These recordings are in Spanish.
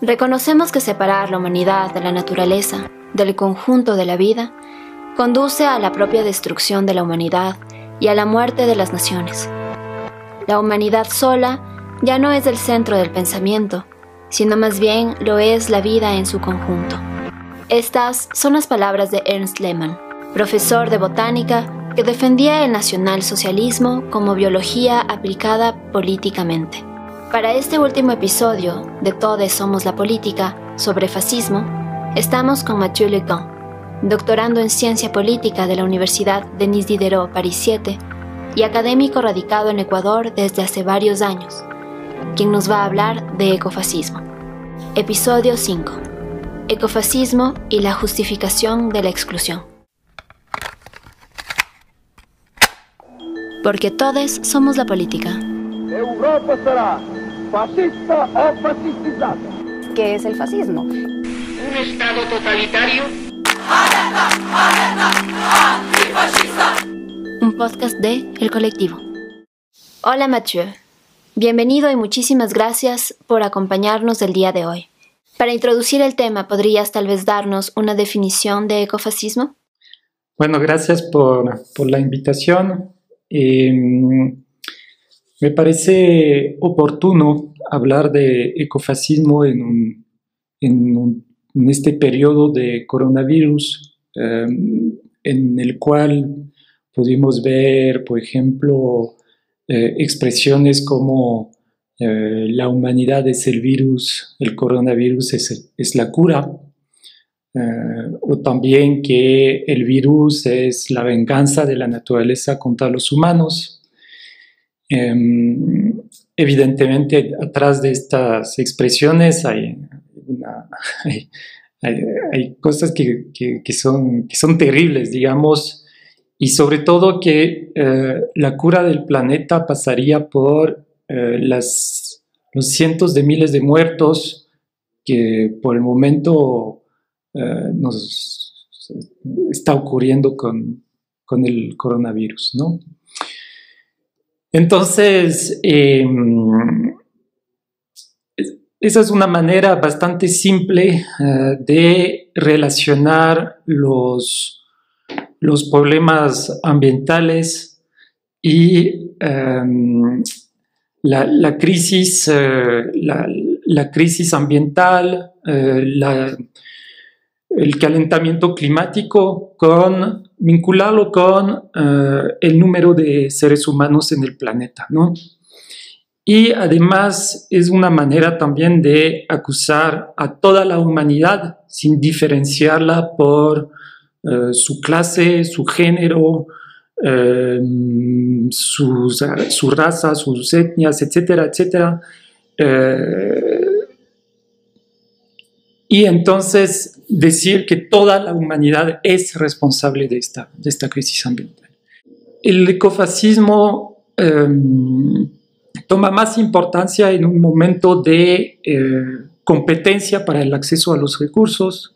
Reconocemos que separar la humanidad de la naturaleza, del conjunto de la vida, conduce a la propia destrucción de la humanidad y a la muerte de las naciones. La humanidad sola ya no es el centro del pensamiento, sino más bien lo es la vida en su conjunto. Estas son las palabras de Ernst Lehmann, profesor de botánica que defendía el nacionalsocialismo como biología aplicada políticamente. Para este último episodio de Todes Somos la Política sobre fascismo, estamos con Mathieu Lecan, doctorando en Ciencia Política de la Universidad Denis Diderot París 7 y académico radicado en Ecuador desde hace varios años, quien nos va a hablar de ecofascismo. Episodio 5. Ecofascismo y la justificación de la exclusión. Porque todos somos la política. Europa será fascista o fascistizada. ¿Qué es el fascismo? Un Estado totalitario. Un podcast de El Colectivo. Hola Mathieu. Bienvenido y muchísimas gracias por acompañarnos el día de hoy. Para introducir el tema, ¿podrías tal vez darnos una definición de ecofascismo? Bueno, gracias por, por la invitación. Eh, me parece oportuno hablar de ecofascismo en, este periodo de coronavirus, eh, en el cual pudimos ver, por ejemplo, eh, expresiones como eh, la humanidad es el virus, el coronavirus es, es la cura, o también que el virus es la venganza de la naturaleza contra los humanos. Eh, evidentemente, atrás de estas expresiones hay, hay, cosas que, que, son, son terribles, digamos, y sobre todo que eh, la cura del planeta pasaría por eh, los cientos de miles de muertos que por el momento eh, nos está ocurriendo con, con el coronavirus, ¿no? Entonces, eh, esa es una manera bastante simple uh, de relacionar los, los, problemas ambientales y um, la, la, crisis, uh, la, la, crisis ambiental, uh, el calentamiento climático con vincularlo con uh, el número de seres humanos en el planeta, ¿no? Y además es una manera también de acusar a toda la humanidad sin diferenciarla por uh, su clase, su género, uh, sus, su raza, sus etnias, etcétera, etcétera. Y entonces decir que toda la humanidad es responsable de esta, de esta crisis ambiental. El ecofascismo eh, toma más importancia en un momento de eh, competencia para el acceso a los recursos,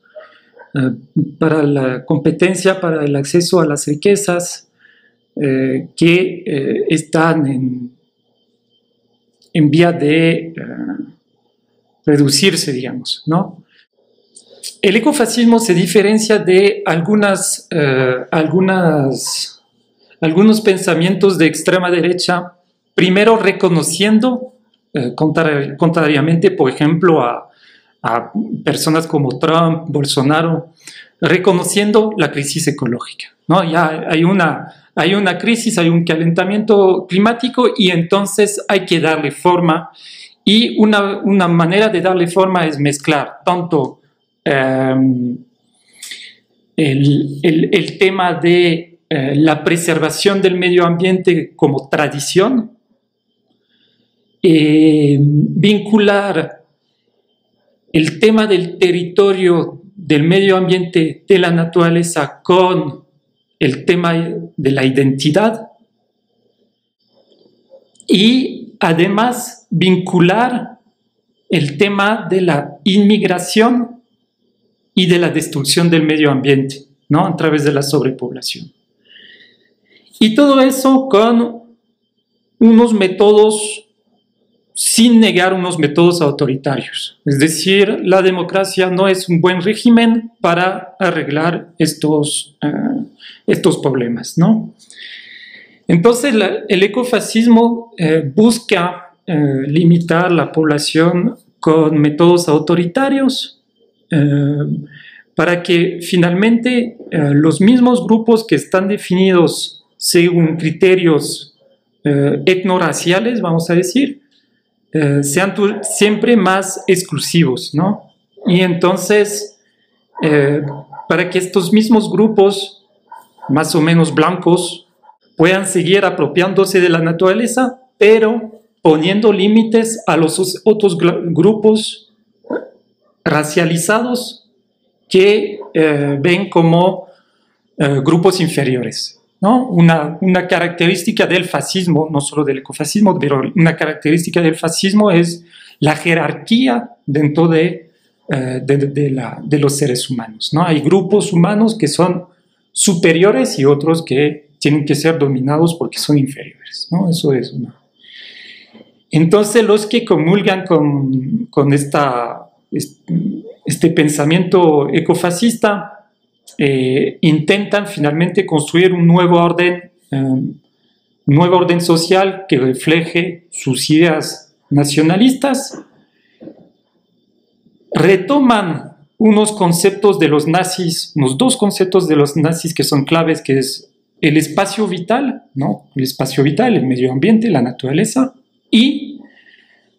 eh, para la competencia para el acceso a las riquezas eh, que están en, en vía de reducirse, digamos, ¿no? El ecofascismo se diferencia de algunas, eh, algunos pensamientos de extrema derecha, primero reconociendo, eh, contrari contrariamente, por ejemplo, a, a, personas como Trump, Bolsonaro, reconociendo la crisis ecológica. ¿no? Ya hay una, hay una crisis, hay un calentamiento climático y entonces hay que darle forma. Y una, una manera de darle forma es mezclar tanto el, el, tema de uh, la preservación del medio ambiente como tradición, eh, vincular el tema del territorio, del medio ambiente, de la naturaleza con el tema de la identidad y además vincular el tema de la inmigración y de la destrucción del medio ambiente, ¿no? A través de la sobrepoblación. Y todo eso con unos métodos sin negar unos métodos autoritarios. Es decir, la democracia no es un buen régimen para arreglar estos, eh, estos problemas, ¿no? Entonces, el ecofascismo eh, busca eh, limitar la población con métodos autoritarios para que finalmente los mismos grupos que están definidos según criterios etnoraciales, vamos a decir, eh, sean siempre más exclusivos, ¿no? Y entonces, eh, para que estos mismos grupos, más o menos blancos, puedan seguir apropiándose de la naturaleza, pero poniendo límites a los otros grupos racializados que eh, ven como grupos inferiores. Una, característica del fascismo, no solo del ecofascismo, pero una característica del fascismo es la jerarquía dentro de, eh, de, los seres humanos. ¿no? Hay grupos humanos que son superiores y otros que tienen que ser dominados porque son inferiores. ¿no? Eso es una. Entonces los que comulgan con, con esta, este pensamiento ecofascista eh, intentan finalmente construir un nuevo orden, eh, nuevo orden social que refleje sus ideas nacionalistas, retoman unos conceptos de los nazis, unos dos conceptos de los nazis que son claves, que es el espacio vital, ¿no? El espacio vital, el medio ambiente, la naturaleza, y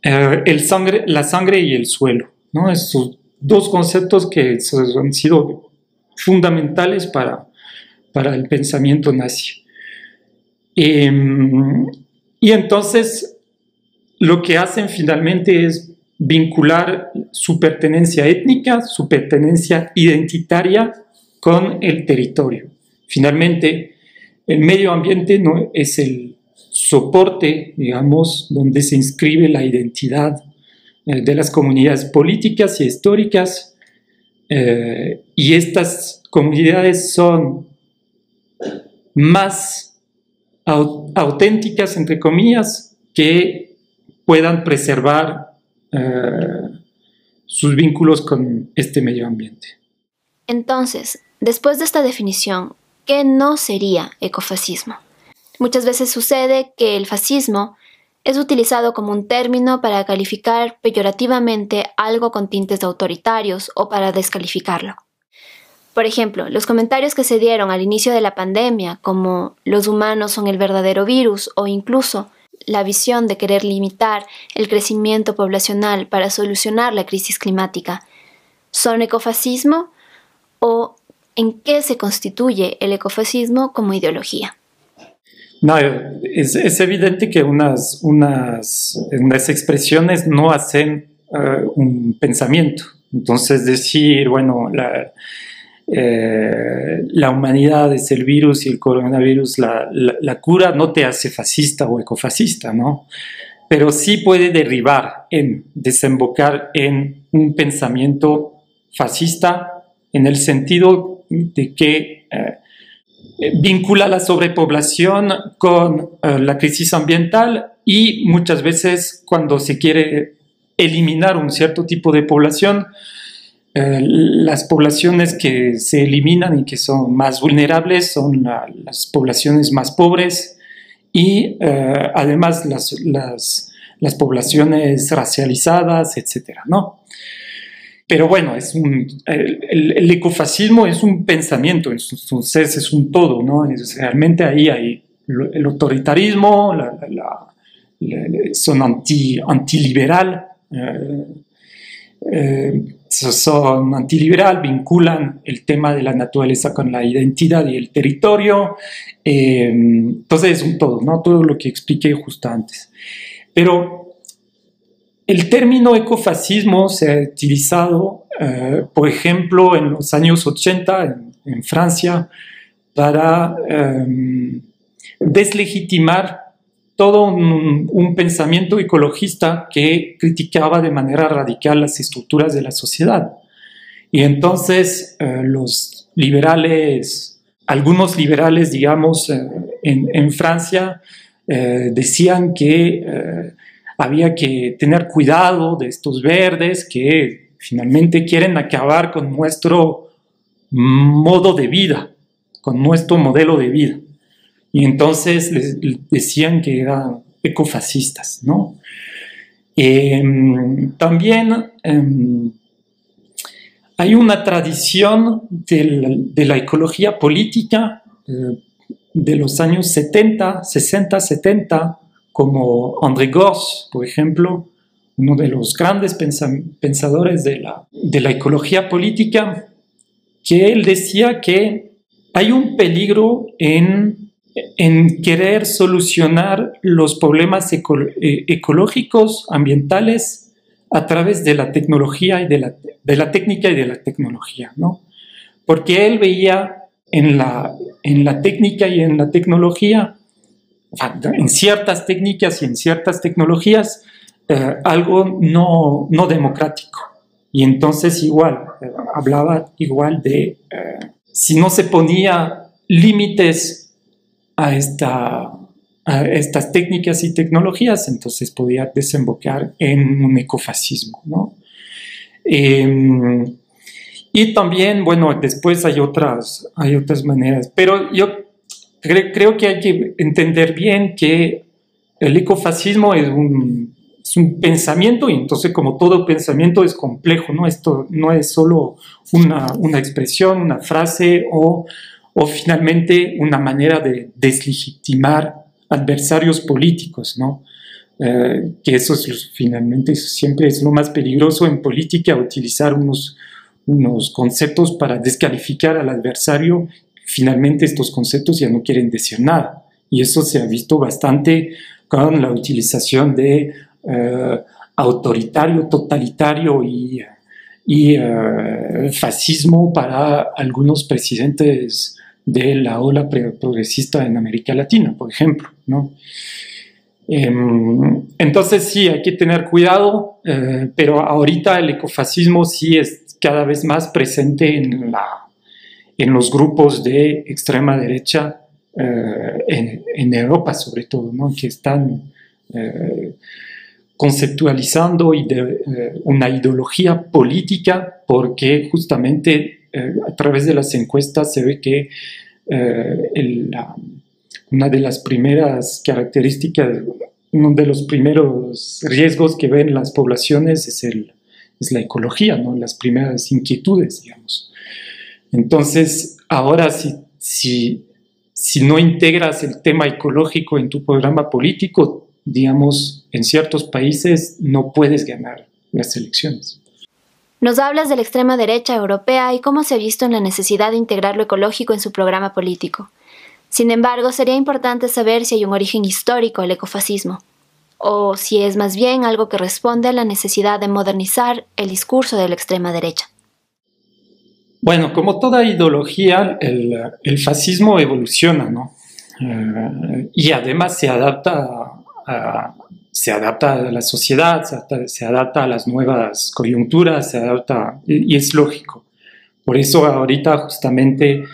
eh, el sangre, la sangre y el suelo, ¿no? Esos dos conceptos que han sido fundamentales para, para el pensamiento nazi. Em, y entonces lo que hacen finalmente es vincular su pertenencia étnica, su pertenencia identitaria con el territorio. Finalmente, el medio ambiente no es el soporte, digamos, donde se inscribe la identidad de las comunidades políticas y históricas eh, y estas comunidades son más auténticas, entre comillas, que puedan preservar eh, sus vínculos con este medio ambiente. Entonces, después de esta definición, ¿qué no sería ecofascismo? Muchas veces sucede que el fascismo es utilizado como un término para calificar peyorativamente algo con tintes autoritarios o para descalificarlo. Por ejemplo, los comentarios que se dieron al inicio de la pandemia, como los humanos son el verdadero virus o incluso la visión de querer limitar el crecimiento poblacional para solucionar la crisis climática, ¿son ecofascismo o en qué se constituye el ecofascismo como ideología? No, es, evidente que unas, unas, unas, expresiones no hacen eh, un pensamiento. Entonces decir, bueno, la, eh, la, humanidad es el virus y el coronavirus, la, la, cura no te hace fascista o ecofascista, ¿no? Pero sí puede derribar en, desembocar en un pensamiento fascista en el sentido de que eh, eh, vincula la sobrepoblación con eh, la crisis ambiental y muchas veces cuando se quiere eliminar un cierto tipo de población, eh, las poblaciones que se eliminan y que son más vulnerables son las poblaciones más pobres y además las, las, las, poblaciones racializadas, etc. ¿no? Pero bueno, es un, el, ecofascismo es un pensamiento, entonces es un todo, ¿no? realmente ahí hay el autoritarismo, son anti, antiliberal, eh, eh, son antiliberal, vinculan el tema de la naturaleza con la identidad y el territorio, eh, entonces es un todo, ¿no? Todo lo que expliqué justo antes. Pero el término ecofascismo se ha utilizado, eh, por ejemplo, en los años 80 en, Francia para em, deslegitimar todo un, pensamiento ecologista que criticaba de manera radical las estructuras de la sociedad. Y entonces eh, los liberales, algunos liberales, digamos, eh, en, Francia, decían que había que tener cuidado de estos verdes que finalmente quieren acabar con nuestro modo de vida, con nuestro modelo de vida. Y entonces les, decían que eran ecofascistas, ¿no? Em, también em, hay una tradición de la ecología política eh, de los años 70, 60, 70, como André Gors, por ejemplo, uno de los grandes pensadores de la, de la ecología política, que él decía que hay un peligro en, en querer solucionar los problemas eh, ecológicos, ambientales, a través de la tecnología y de la, de la técnica y de la tecnología, ¿no? Porque él veía en la, en la técnica y en la tecnología, en ciertas técnicas y en ciertas tecnologías, eh, algo no, no, democrático. Y entonces igual, eh, hablaba igual de, eh, si no se ponía límites a esta, estas técnicas y tecnologías, entonces podía desembocar en un ecofascismo, ¿no? Em, y también, bueno, después hay otras, hay otras maneras, pero yo creo que hay que entender bien que el ecofascismo es un, es un, pensamiento y entonces como todo pensamiento es complejo, ¿no? Esto no es solo una, una expresión, una frase o, o finalmente una manera de deslegitimar adversarios políticos, ¿no? Eh, que eso es, finalmente siempre es lo más peligroso en política, utilizar unos, unos conceptos para descalificar al adversario. Finalmente estos conceptos ya no quieren decir nada. Y eso se ha visto bastante con la utilización de eh, autoritario, totalitario y, eh, fascismo para algunos presidentes de la ola progresista en América Latina, por ejemplo. Em, entonces sí, hay que tener cuidado, eh, pero ahorita el ecofascismo sí es cada vez más presente en, la, en los grupos de extrema derecha eh, en, Europa sobre todo, que están eh, conceptualizando una ideología política porque justamente a través de las encuestas se ve que una de las primeras características, uno de los primeros riesgos que ven las poblaciones es, la ecología, las primeras inquietudes, digamos. Entonces, ahora si, si, si no integras el tema ecológico en tu programa político, digamos, en ciertos países no puedes ganar las elecciones. Nos hablas de la extrema derecha europea y cómo se ha visto en la necesidad de integrar lo ecológico en su programa político. Sin embargo, sería importante saber si hay un origen histórico al ecofascismo, o si es más bien algo que responde a la necesidad de modernizar el discurso de la extrema derecha. Bueno, como toda ideología, el, fascismo evoluciona, ¿no? Eh, y además se adapta a, se adapta a la sociedad, se adapta, a las nuevas coyunturas, se adapta, y, es lógico. Por eso ahorita justamente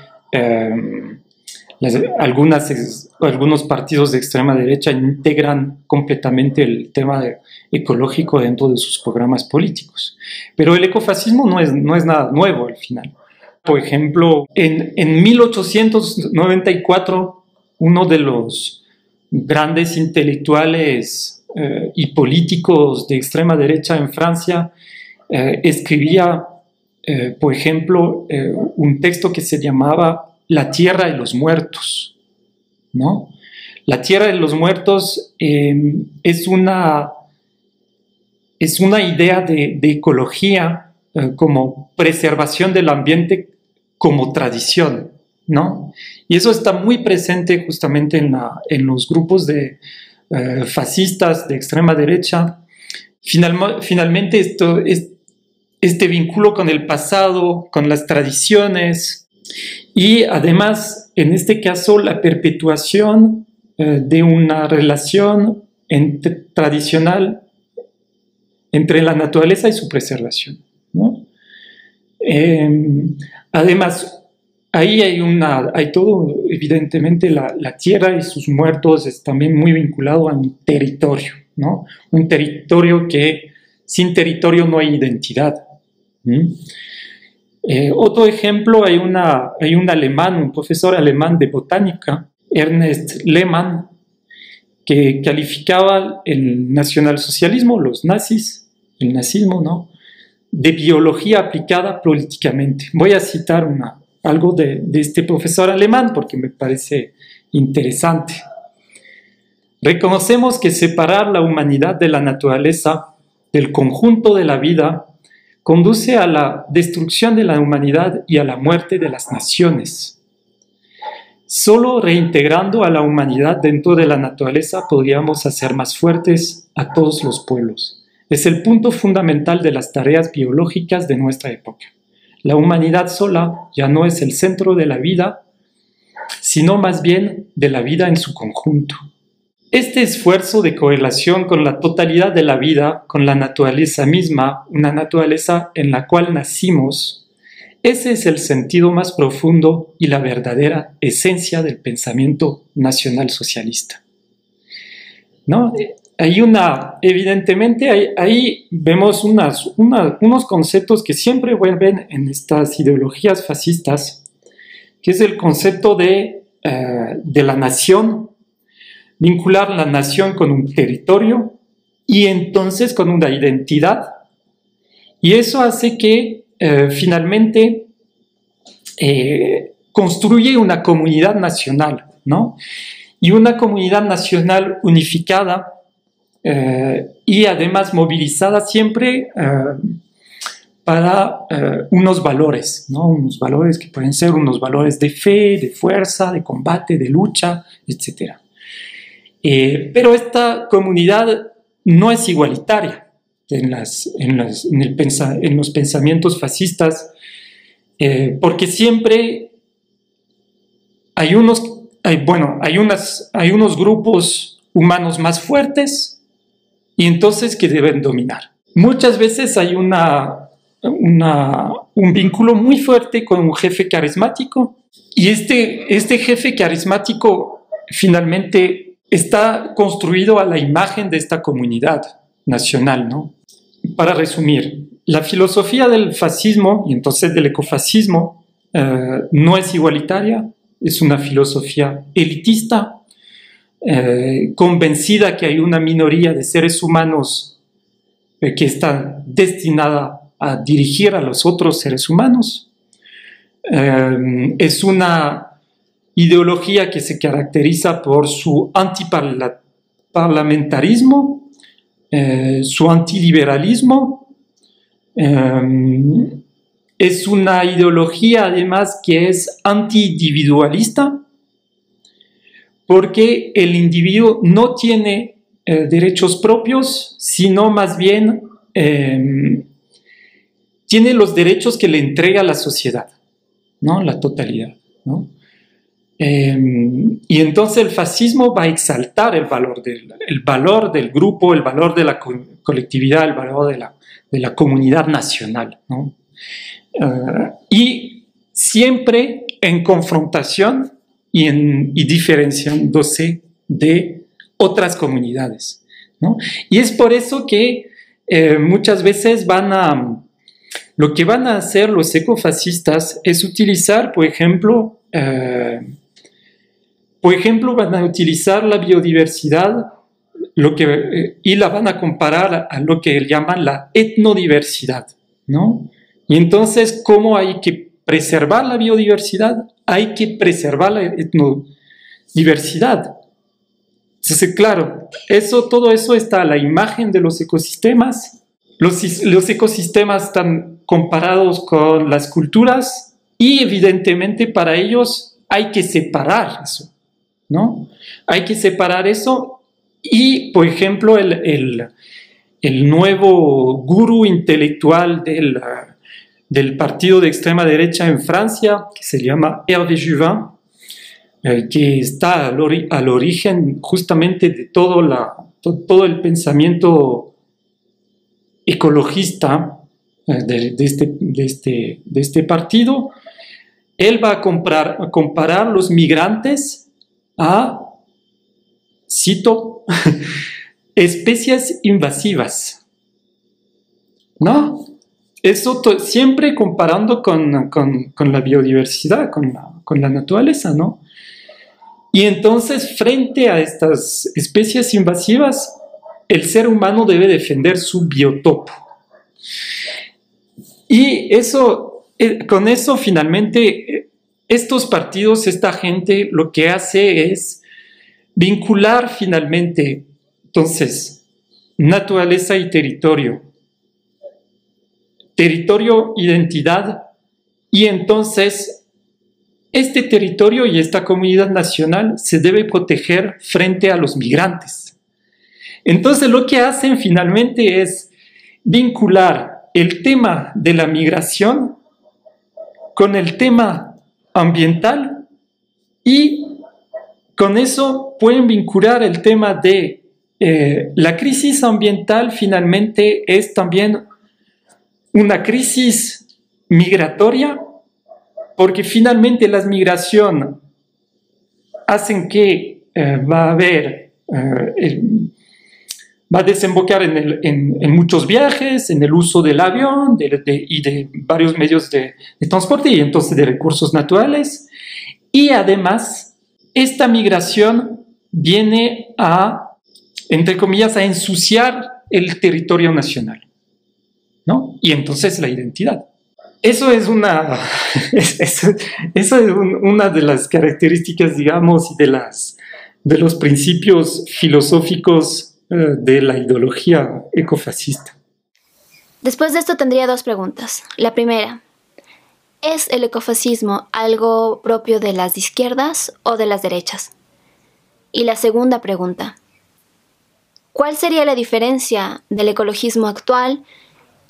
algunas, algunos partidos de extrema derecha integran completamente el tema ecológico dentro de sus programas políticos. Pero el ecofascismo no es, no es nada nuevo al final. Por ejemplo, en, en 1894, uno de los grandes intelectuales eh, y políticos de extrema derecha en Francia eh, escribía, eh, por ejemplo, un texto que se llamaba la tierra de los muertos, ¿no? La tierra de los muertos em, es, una, es una idea de, ecología como preservación del ambiente como tradición, ¿no? Y eso está muy presente justamente en, los grupos de eh, fascistas de extrema derecha. finalmente, esto, es, este vínculo con el pasado, con las tradiciones, y además, en este caso, la perpetuación eh, de una relación tradicional entre la naturaleza y su preservación. Em, además, ahí hay, una, hay todo, evidentemente, la, tierra y sus muertos es también muy vinculado a un territorio. ¿no? Un territorio que sin territorio no hay identidad. Eh, otro ejemplo, hay, una, hay un alemán, un profesor alemán de botánica, Ernest Lehmann, que calificaba el nacionalsocialismo, los nazis, el nazismo, ¿no? De biología aplicada políticamente. Voy a citar algo de, de este profesor alemán porque me parece interesante. Reconocemos que separar la humanidad de la naturaleza, del conjunto de la vida, conduce a la destrucción de la humanidad y a la muerte de las naciones. Solo reintegrando a la humanidad dentro de la naturaleza podríamos hacer más fuertes a todos los pueblos. Es el punto fundamental de las tareas biológicas de nuestra época. La humanidad sola ya no es el centro de la vida, sino más bien de la vida en su conjunto. Este esfuerzo de correlación con la totalidad de la vida, con la naturaleza misma, una naturaleza en la cual nacimos, ese es el sentido más profundo y la verdadera esencia del pensamiento nacional socialista. ¿No? Hay una, evidentemente, ahí, vemos unos conceptos que siempre vuelven en estas ideologías fascistas, que es el concepto de, eh, de la nación vincular la nación con un territorio y entonces con una identidad. Y eso hace que eh, finalmente eh, construye una comunidad nacional, ¿no? Y una comunidad nacional unificada eh, y además movilizada siempre para unos valores, ¿no? Unos valores que pueden ser unos valores de fe, de fuerza, de combate, de lucha. Eh, pero esta comunidad no es igualitaria en, los pensamientos fascistas, eh, porque siempre hay unos, bueno, hay, unas, hay unos grupos humanos más fuertes y entonces que deben dominar. Muchas veces hay una, un vínculo muy fuerte con un jefe carismático y este, este jefe carismático finalmente está construido a la imagen de esta comunidad nacional, ¿no? Para resumir, la filosofía del fascismo y entonces del ecofascismo eh, no es igualitaria, es una filosofía elitista, eh, convencida que hay una minoría de seres humanos eh, que está destinada a dirigir a los otros seres humanos. es una ideología que se caracteriza por su antiparlamentarismo, eh, su antiliberalismo. Eh, es una ideología además que es antiindividualista, porque el individuo no tiene eh, derechos propios, sino más bien tiene los derechos que le entrega la sociedad, ¿no? la totalidad. ¿no? Em, y entonces el fascismo va a exaltar el valor, del, el valor del grupo, el valor de la colectividad, el valor de la, de la comunidad nacional. ¿no? Eh, y siempre en confrontación y, en, y diferenciándose de otras comunidades. ¿no? Y es por eso que eh, muchas veces van a... Lo que van a hacer los ecofascistas es utilizar, por ejemplo, eh, por ejemplo, van a utilizar la biodiversidad lo que, eh, y la van a comparar a lo que llaman la etnodiversidad, ¿no? Y entonces, ¿cómo hay que preservar la biodiversidad? Hay que preservar la etnodiversidad. Entonces, claro, eso, todo eso está a la imagen de los ecosistemas. Los, ecosistemas están comparados con las culturas y evidentemente para ellos hay que separar eso. ¿no? Hay que separar eso y, por ejemplo, el, nuevo gurú intelectual del, del, partido de extrema derecha en Francia, que se llama Hervé Juvin, eh, que está al, origen justamente de todo, la, todo el pensamiento ecologista eh, de, este, de, este, de, este, partido, él va a, comprar, a comparar los migrantes a, cito, especies invasivas. ¿No? Eso siempre comparando con, la biodiversidad, con la, con la naturaleza, ¿no? Y entonces, frente a estas especies invasivas, el ser humano debe defender su biotopo. Y eso, eh, con eso finalmente, eh, estos partidos, esta gente, lo que hace es vincular finalmente, entonces, naturaleza y territorio. Territorio, identidad, y entonces este territorio y esta comunidad nacional se debe proteger frente a los migrantes. Entonces lo que hacen finalmente es vincular el tema de la migración con el tema ambiental y con eso pueden vincular el tema de eh, la crisis ambiental finalmente es también una crisis migratoria porque finalmente las migraciones hacen que eh, va a haber, eh, va a desembocar en, muchos viajes, en el uso del avión y de varios medios de, transporte y entonces de recursos naturales. Y además, esta migración viene a, entre comillas, a ensuciar el territorio nacional, Y entonces la identidad. Eso es una, eso, es una de las características, digamos, de, las, de los principios filosóficos eh, de la ideología ecofascista. Después de esto tendría dos preguntas. La primera, ¿es el ecofascismo algo propio de las izquierdas o de las derechas? Y la segunda pregunta, ¿cuál sería la diferencia del ecologismo actual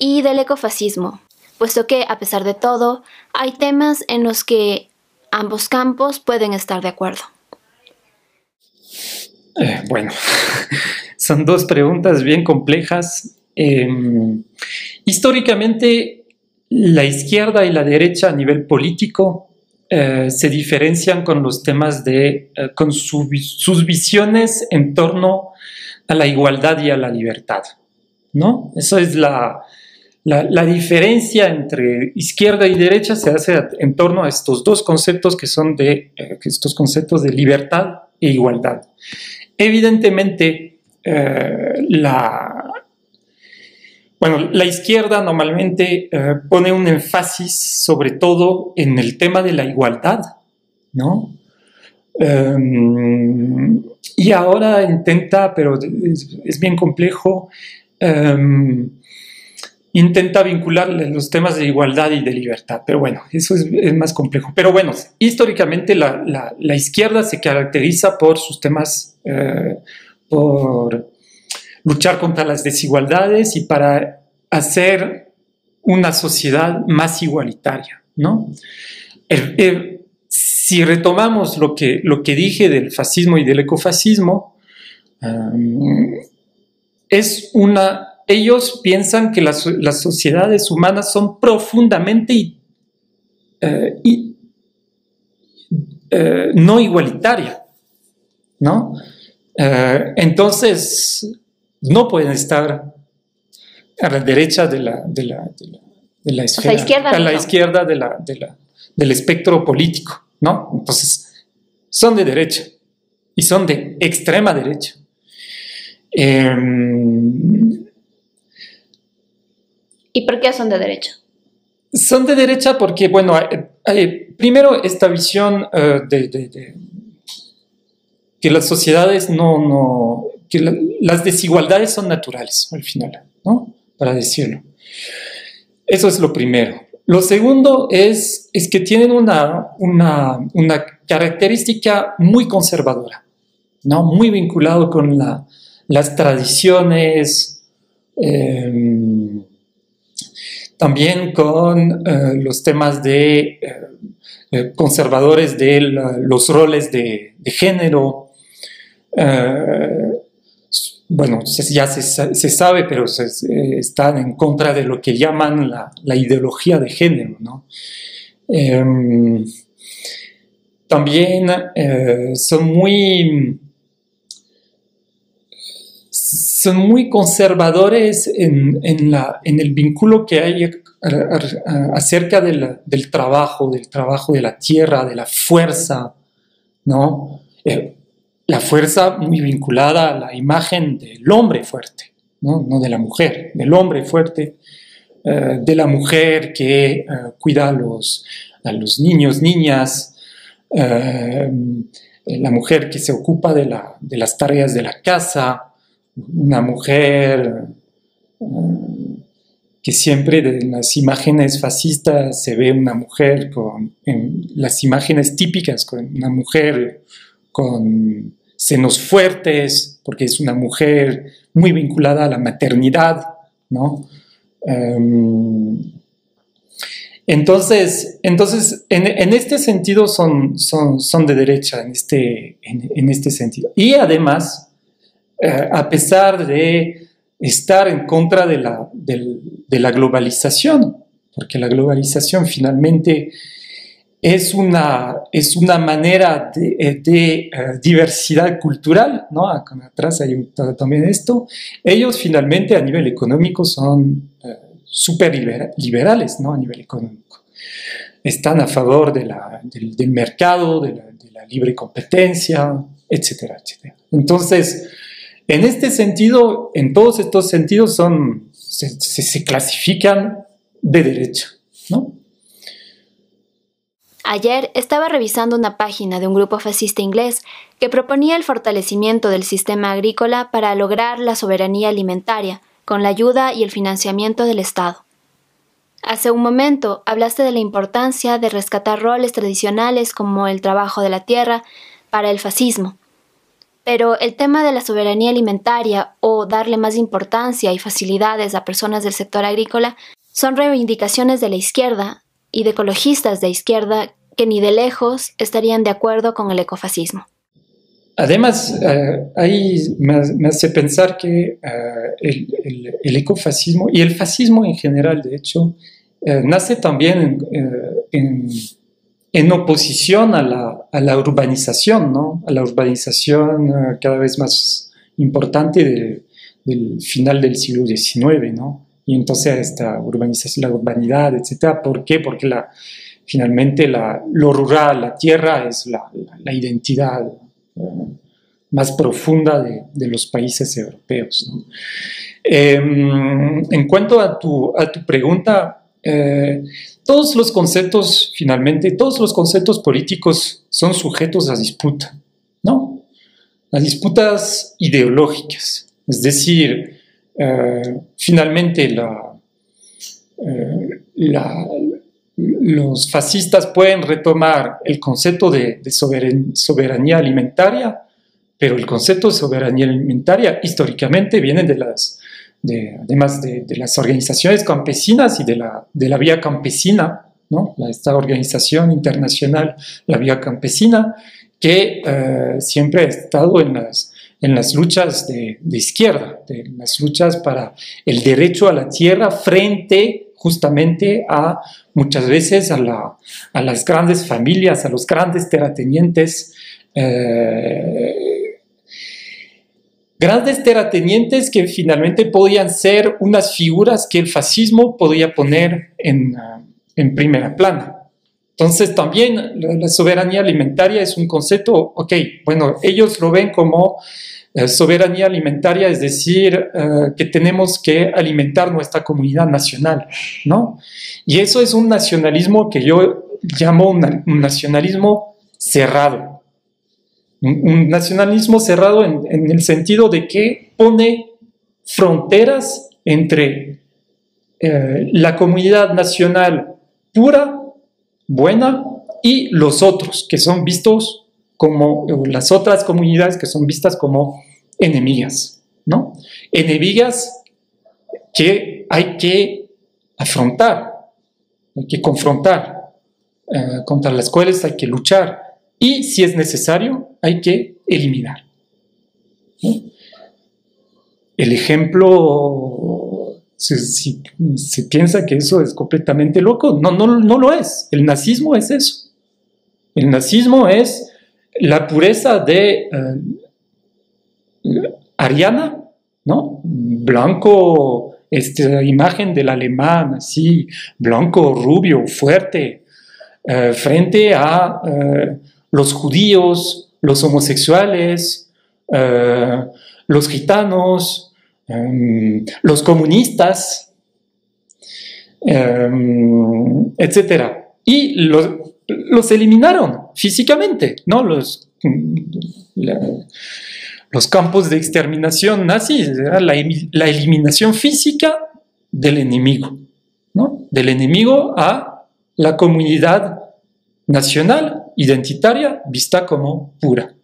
y del ecofascismo? puesto que, a pesar de todo, hay temas en los que ambos campos pueden estar de acuerdo. Eh, bueno, son dos preguntas bien complejas. Em, históricamente, la izquierda y la derecha a nivel político eh, se diferencian con los temas de, eh, con sus visiones en torno a la igualdad y a la libertad, ¿no? Eso es la, la, diferencia entre izquierda y derecha se hace en torno a estos dos conceptos que son de eh, estos conceptos de libertad e igualdad. Evidentemente, eh, la, bueno, la izquierda normalmente eh, pone un énfasis sobre todo en el tema de la igualdad, ¿no? Em, y ahora intenta, pero es, bien complejo, em, intenta vincularle los temas de igualdad y de libertad, pero bueno, eso es, más complejo. Pero bueno, históricamente la, izquierda se caracteriza por sus temas, eh, por luchar contra las desigualdades y para hacer una sociedad más igualitaria, ¿no? si retomamos lo que, lo que dije del fascismo y del ecofascismo, eh, es una ellos piensan que las, sociedades humanas son profundamente eh, eh, no igualitarias, ¿no? Eh, entonces, no pueden estar a la derecha de la, de la, esfera, a la izquierda del espectro político, ¿no? Entonces, son de derecha y son de extrema derecha. Em, ¿Y por qué son de derecha? Son de derecha porque, bueno, primero esta visión eh, de, que las sociedades no, no que las desigualdades son naturales al final, ¿no? Para decirlo. Eso es lo primero. Lo segundo es, es que tienen una, una, una característica muy conservadora, ¿no? Muy vinculado con la, las tradiciones, eh, también con eh, los temas de eh, eh, conservadores de los roles de, género. bueno, ya se, sabe, pero están en contra de lo que llaman la, ideología de género. Em, también son muy son muy conservadores en, en, la, en el vínculo que hay acerca del trabajo, del trabajo de la tierra, de la fuerza, ¿no? Eh, la fuerza muy vinculada a la imagen del hombre fuerte, no, no de la mujer, del hombre fuerte, eh, de la mujer que eh, cuida a los, a los niños, niñas, la mujer que se ocupa de, la, de, las tareas de la casa, una mujer que siempre en las imágenes fascistas se ve una mujer con, en las imágenes típicas, con una mujer con senos fuertes, porque es una mujer muy vinculada a la maternidad, ¿no? Em, entonces, entonces en, este sentido son, son, son, de derecha, en este, en, este sentido. Y además, eh, a pesar de estar en contra de la, de la globalización, porque la globalización finalmente es una, es una manera de, eh, eh, diversidad cultural, ¿no? Atrás hay también esto. Ellos finalmente a nivel económico son eh, súper liberales, ¿no? A nivel económico. Están a favor del, mercado, de la, la, libre competencia, etcétera, etcétera. Entonces, en este sentido, en todos estos sentidos son, se, clasifican de derecha, ¿no? Ayer estaba revisando una página de un grupo fascista inglés que proponía el fortalecimiento del sistema agrícola para lograr la soberanía alimentaria, con la ayuda y el financiamiento del Estado. Hace un momento hablaste de la importancia de rescatar roles tradicionales como el trabajo de la tierra para el fascismo. Pero el tema de la soberanía alimentaria o darle más importancia y facilidades a personas del sector agrícola son reivindicaciones de la izquierda y de ecologistas de izquierda que ni de lejos estarían de acuerdo con el ecofascismo. Además, eh, ahí me, hace pensar que eh, el, ecofascismo y el fascismo en general, de hecho, eh, nace también en, oposición a la, a urbanización, ¿no? a la urbanización cada vez más importante del final del siglo XIX, ¿no? y entonces esta urbanización, la urbanidad, etc. ¿Por qué? Porque finalmente lo rural, la tierra es la, identidad eh, más profunda de, los países europeos. Em, en cuanto a tu, a tu pregunta, eh, todos los conceptos, finalmente, todos los conceptos políticos son sujetos a disputa, ¿no? A disputas ideológicas. Es decir, eh, finalmente eh, los fascistas pueden retomar el concepto de, soberanía alimentaria, pero el concepto de soberanía alimentaria históricamente viene de las, además de, las organizaciones campesinas y de la, de la vía campesina, ¿no? esta organización internacional, la vía campesina, que eh, siempre ha estado en las, en las luchas de, izquierda, en las luchas para el derecho a la tierra frente justamente a muchas veces a, las grandes familias, a los grandes terratenientes. Eh, grandes terratenientes que finalmente podían ser unas figuras que el fascismo podía poner en, en primera plana. Entonces también la soberanía alimentaria es un concepto, ok, bueno, ellos lo ven como eh, soberanía alimentaria, es decir, eh, que tenemos que alimentar nuestra comunidad nacional, ¿no? Y eso es un nacionalismo que yo llamo un, nacionalismo cerrado. Un, nacionalismo cerrado en, el sentido de que pone fronteras entre eh, la comunidad nacional pura buena y los otros, que son vistos como las otras comunidades que son vistas como enemigas, ¿no? Enemigas que hay que afrontar, hay que confrontar, eh, contra las cuales hay que luchar y, si es necesario, hay que eliminar. El ejemplo si, se piensa que eso es completamente loco. No, no, no lo es. El nazismo es eso. El nazismo es la pureza de eh, ariana ¿no? Blanco, esta imagen del alemán, así, blanco, rubio, fuerte, eh, frente a eh, los judíos, los homosexuales, eh, los gitanos, em, los comunistas, em, etc. Y los, eliminaron físicamente, ¿no? Los, los campos de exterminación nazis, era la, eliminación física del enemigo, ¿no? Del enemigo a la comunidad nacional, identitaria, vista como pura.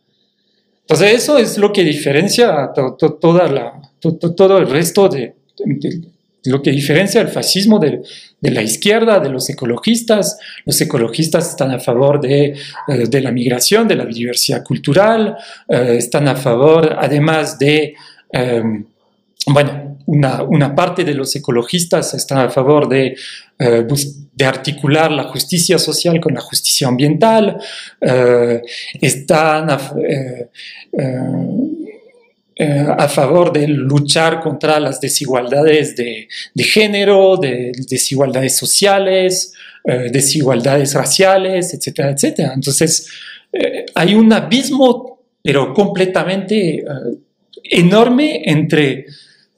Entonces eso es lo que diferencia toda la, todo el resto de, lo que diferencia el fascismo de, la izquierda, de los ecologistas. Los ecologistas están a favor de, eh, la migración, de la diversidad cultural, eh, están a favor además de, em, bueno, una, parte de los ecologistas están a favor de, eh, de articular la justicia social con la justicia ambiental, están a, eh, a favor de luchar contra las desigualdades de, género, de desigualdades sociales, eh, desigualdades raciales, etcétera, etcétera. Entonces, eh, hay un abismo, pero completamente enorme entre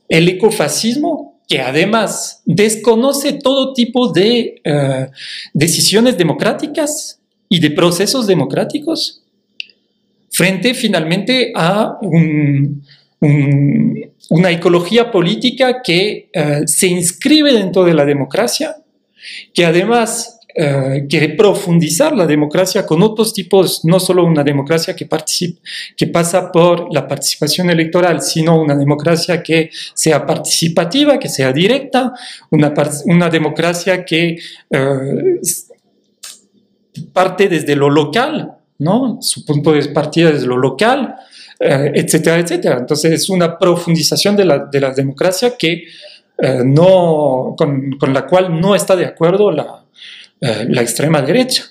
el ecofascismo, que además desconoce todo tipo de decisiones democráticas y de procesos democráticos, frente finalmente a una ecología política que eh, se inscribe dentro de la democracia, que además eh, quiere profundizar la democracia con otros tipos, no solo una democracia que, que pasa por la participación electoral, sino una democracia que sea participativa, que sea directa, una, democracia que eh, parte desde lo local, ¿no? Su punto de partida es lo local, eh, etcétera, etcétera. Entonces es una profundización de la, democracia que, no, con, la cual no está de acuerdo la, eh, la extrema derecha.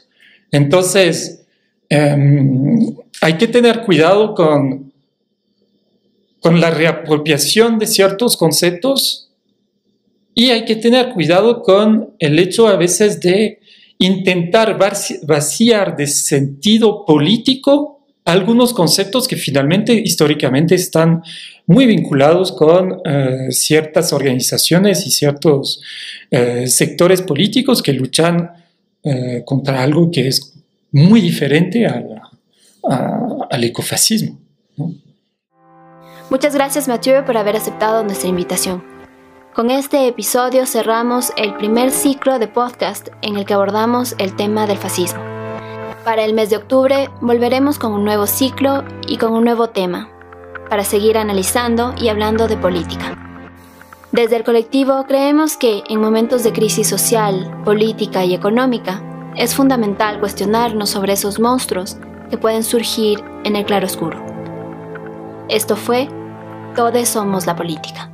Entonces, em, hay que tener cuidado con, con la reapropiación de ciertos conceptos y hay que tener cuidado con el hecho a veces de intentar vaciar de sentido político algunos conceptos que finalmente históricamente están muy vinculados con eh, ciertas organizaciones y ciertos eh, sectores políticos que luchan eh, contra algo que es muy diferente al ecofascismo. Muchas gracias Mathieu por haber aceptado nuestra invitación. Con este episodio cerramos el primer ciclo de podcast en el que abordamos el tema del fascismo. Para el mes de octubre volveremos con un nuevo ciclo y con un nuevo tema, para seguir analizando y hablando de política. Desde el colectivo creemos que en momentos de crisis social, política y económica, es fundamental cuestionarnos sobre esos monstruos que pueden surgir en el claroscuro. Esto fue Todos somos la política.